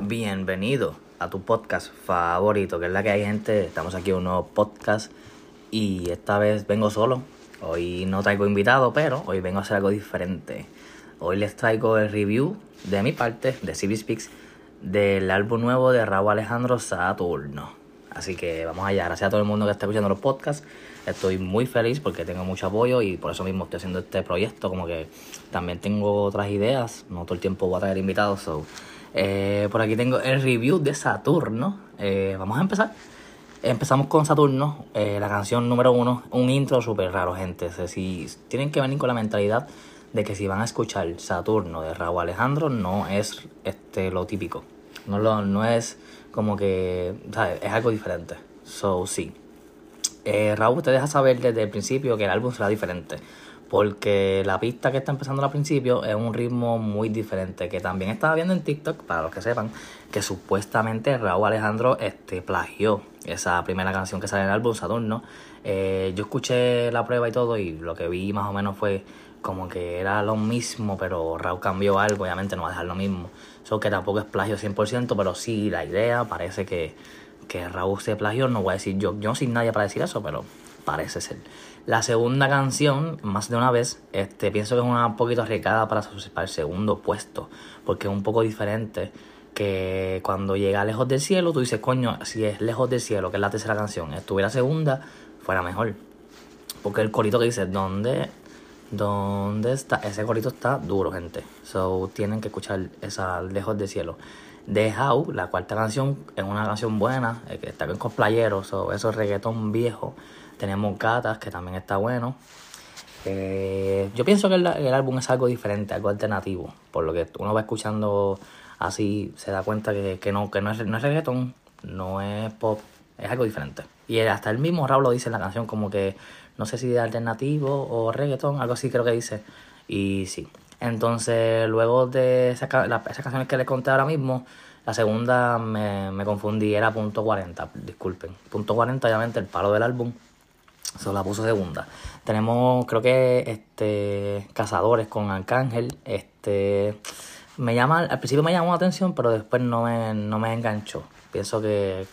Bienvenido a tu podcast favorito, que es la que hay gente. Estamos aquí en un nuevo podcast y esta vez vengo solo. Hoy no traigo invitado, pero hoy vengo a hacer algo diferente. Hoy les traigo el review de mi parte, de CB Speaks, del álbum nuevo de Raúl Alejandro Saturno. Así que vamos allá. Gracias a todo el mundo que está escuchando los podcasts. Estoy muy feliz porque tengo mucho apoyo y por eso mismo estoy haciendo este proyecto. Como que también tengo otras ideas. No todo el tiempo voy a traer invitados. So eh, por aquí tengo el review de Saturno. Eh, vamos a empezar. Empezamos con Saturno, eh, la canción número uno. Un intro súper raro, gente. si tienen que venir con la mentalidad de que si van a escuchar Saturno de Raúl Alejandro, no es este lo típico. No, lo, no es como que. ¿sabes? Es algo diferente. So, sí. Raúl te deja saber desde el principio que el álbum será diferente porque la pista que está empezando al principio es un ritmo muy diferente, que también estaba viendo en TikTok, para los que sepan, que supuestamente Raúl Alejandro este, plagió esa primera canción que sale en el álbum, Saturno. Eh, yo escuché la prueba y todo y lo que vi más o menos fue como que era lo mismo, pero Raúl cambió algo, obviamente no va a dejar lo mismo. Eso que tampoco es plagio 100%, pero sí la idea parece que, que Raúl se plagió, no voy a decir yo, yo soy nadie para decir eso, pero parece ser. La segunda canción, más de una vez, este, pienso que es una poquito arriesgada para, para el segundo puesto, porque es un poco diferente que cuando llega Lejos del Cielo, tú dices, coño, si es Lejos del Cielo, que es la tercera canción, estuviera segunda, fuera mejor. Porque el corito que dice, ¿dónde, ¿dónde está? Ese corito está duro, gente. So, tienen que escuchar esa Lejos del Cielo. The How, la cuarta canción, es una canción buena, eh, que está bien con playeros, so, eso es reggaetón viejo. Tenemos Gatas, que también está bueno. Eh, yo pienso que el, álbum es algo diferente, algo alternativo. Por lo que uno va escuchando así, se da cuenta que, no, que no es, no es reggaeton, no es pop, es algo diferente. Y hasta el mismo Raúl lo dice en la canción, como que no sé si de alternativo o reggaeton, algo así creo que dice. Y sí. Entonces, luego de esas, canciones que les conté ahora mismo, la segunda me, me confundí, era punto 40, disculpen. Punto 40, obviamente, el palo del álbum. Eso la puso segunda. Tenemos, creo que, este, Cazadores con Arcángel. Este, me llama, al principio me llamó la atención, pero después no me, no me enganchó. Pienso que,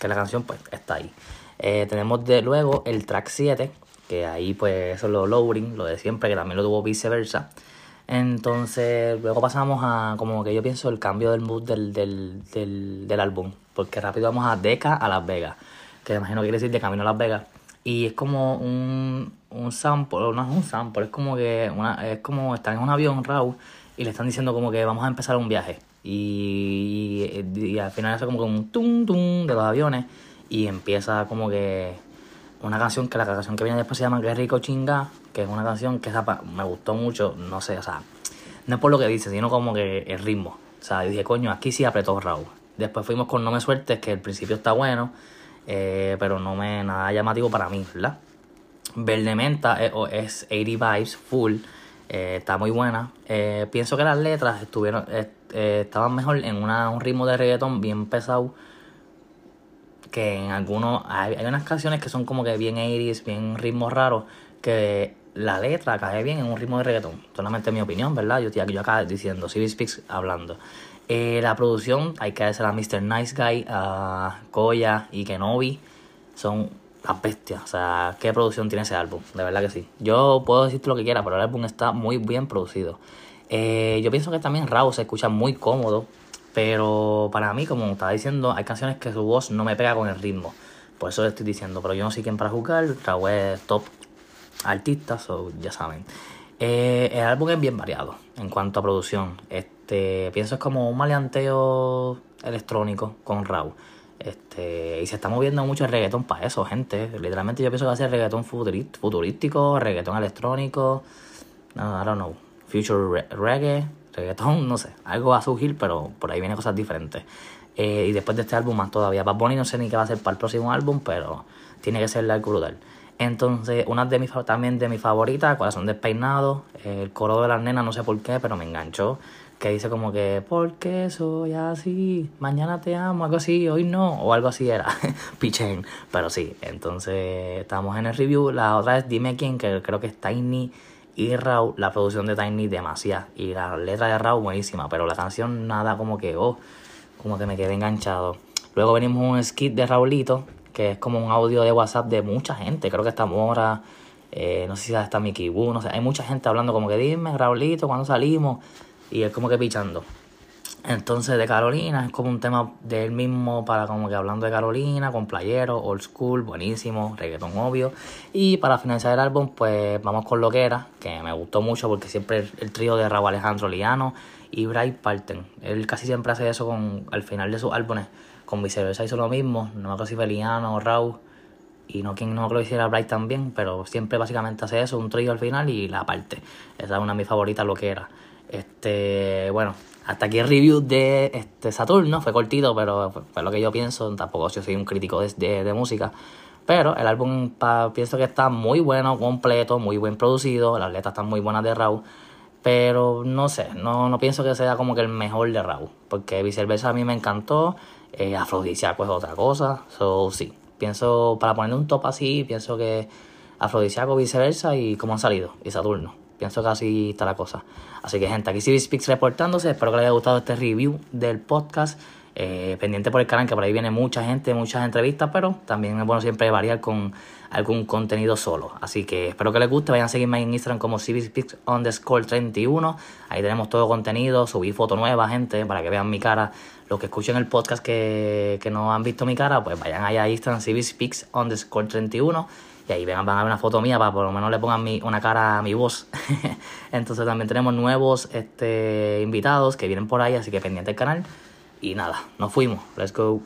que la canción, pues, está ahí. Eh, tenemos de luego el track 7, que ahí, pues, eso es lo lowering, lo de siempre, que también lo tuvo viceversa. Entonces, luego pasamos a, como que yo pienso, el cambio del mood del, del, del, del álbum. Porque rápido vamos a Deca a Las Vegas. Que imagino que quiere decir de camino a Las Vegas. Y es como un, un sample, no es un sample, es como que una, es como estar en un avión, Raúl, y le están diciendo como que vamos a empezar un viaje. Y, al final hace como un tum tum de los aviones y empieza como que una canción que la canción que viene después se llama Que rico chinga, que es una canción que esa me gustó mucho, no sé, o sea, no es por lo que dice, sino como que el ritmo. O sea, dije, coño, aquí sí apretó Raúl. Después fuimos con No me sueltes, que el principio está bueno eh, pero no me nada llamativo para mí, ¿verdad? Verde Menta es, es 80 Vibes Full, eh, está muy buena. Eh, pienso que las letras estuvieron estaban mejor en una, un ritmo de reggaetón bien pesado que en algunos hay, unas canciones que son como que bien 80s, bien ritmos raros que la letra cae bien en un ritmo de reggaetón. Solamente mi opinión, ¿verdad? Yo estoy aquí yo acá diciendo, Civil Speaks hablando. Eh, la producción, hay que agradecer a Mr. Nice Guy, a Koya y Kenobi. Son las bestias. O sea, qué producción tiene ese álbum. De verdad que sí. Yo puedo decirte lo que quiera, pero el álbum está muy bien producido. Eh, yo pienso que también Raúl se escucha muy cómodo. Pero para mí, como estaba diciendo, hay canciones que su voz no me pega con el ritmo. Por eso le estoy diciendo. Pero yo no sé quién para jugar. Raúl es top artista, so ya saben. Eh, el álbum es bien variado en cuanto a producción. Este, pienso es como un maleanteo electrónico con Raw. Este, y se está moviendo mucho el reggaetón para eso, gente. Literalmente yo pienso que va a ser reggaetón futurístico, reggaetón electrónico, no, I don't know, future reggae, reggaetón, no sé. Algo va a surgir, pero por ahí vienen cosas diferentes. Eh, y después de este álbum más todavía. Bad Bunny no sé ni qué va a ser para el próximo álbum, pero tiene que ser algo brutal. Entonces, una de mis también de mis favoritas, Corazón despeinado, el coro de las nenas, no sé por qué, pero me enganchó. Que dice como que, ¿por qué soy así? Mañana te amo, algo así, hoy no, o algo así era. Pichen. Pero sí, entonces estamos en el review. La otra es Dime quién, que creo que es Tiny y Raw. La producción de Tiny demasiada. Y la letra de Raw buenísima, pero la canción nada como que, oh, como que me quedé enganchado. Luego venimos un skit de Raulito, que es como un audio de WhatsApp de mucha gente. Creo que está Mora, eh, no sé si está Mickey Wu, no sé. Hay mucha gente hablando como que dime, Raulito, ¿cuándo salimos? Y es como que pichando. Entonces de Carolina es como un tema de él mismo para como que hablando de Carolina, con playero, old school, buenísimo, reggaeton obvio. Y para finalizar el álbum pues vamos con Lo que me gustó mucho porque siempre el, trío de Raúl Alejandro Liano y Bryce Parten. Él casi siempre hace eso con al final de sus álbumes. Con viceversa hizo lo mismo, no me acuerdo si fue Liano o Raúl. Y no, quien no me acuerdo si era Bryce también, pero siempre básicamente hace eso, un trío al final y la parte. Esa es una de mis favoritas, Lo. Este, bueno, hasta aquí el review de este Saturno. Fue cortito, pero fue, lo que yo pienso. Tampoco yo soy un crítico de, de, música. Pero el álbum pienso que está muy bueno, completo, muy bien producido. Las letras están muy buenas de Raúl. Pero no sé, no, no pienso que sea como que el mejor de Raúl. Porque viceversa a mí me encantó. Eh, Afrodisíaco es otra cosa. So sí, pienso, para poner un top así, pienso que Afrodisíaco, viceversa y cómo han salido. Y Saturno. Pienso que así está la cosa. Así que, gente, aquí CB Speaks reportándose. Espero que les haya gustado este review del podcast. Eh, pendiente por el canal, que por ahí viene mucha gente, muchas entrevistas, pero también es bueno siempre variar con algún contenido solo. Así que espero que les guste. Vayan a seguirme en Instagram como CBSpeaks underscore 31. Ahí tenemos todo contenido. Subí foto nueva, gente, para que vean mi cara. Los que escuchen el podcast que, que no han visto mi cara, pues vayan allá a Instagram CBSpeaks underscore 31 y ahí van, a ver una foto mía para por lo menos le pongan mi, una cara a mi voz. Entonces también tenemos nuevos este, invitados que vienen por ahí, así que pendiente del canal. Y nada, nos fuimos. Let's go.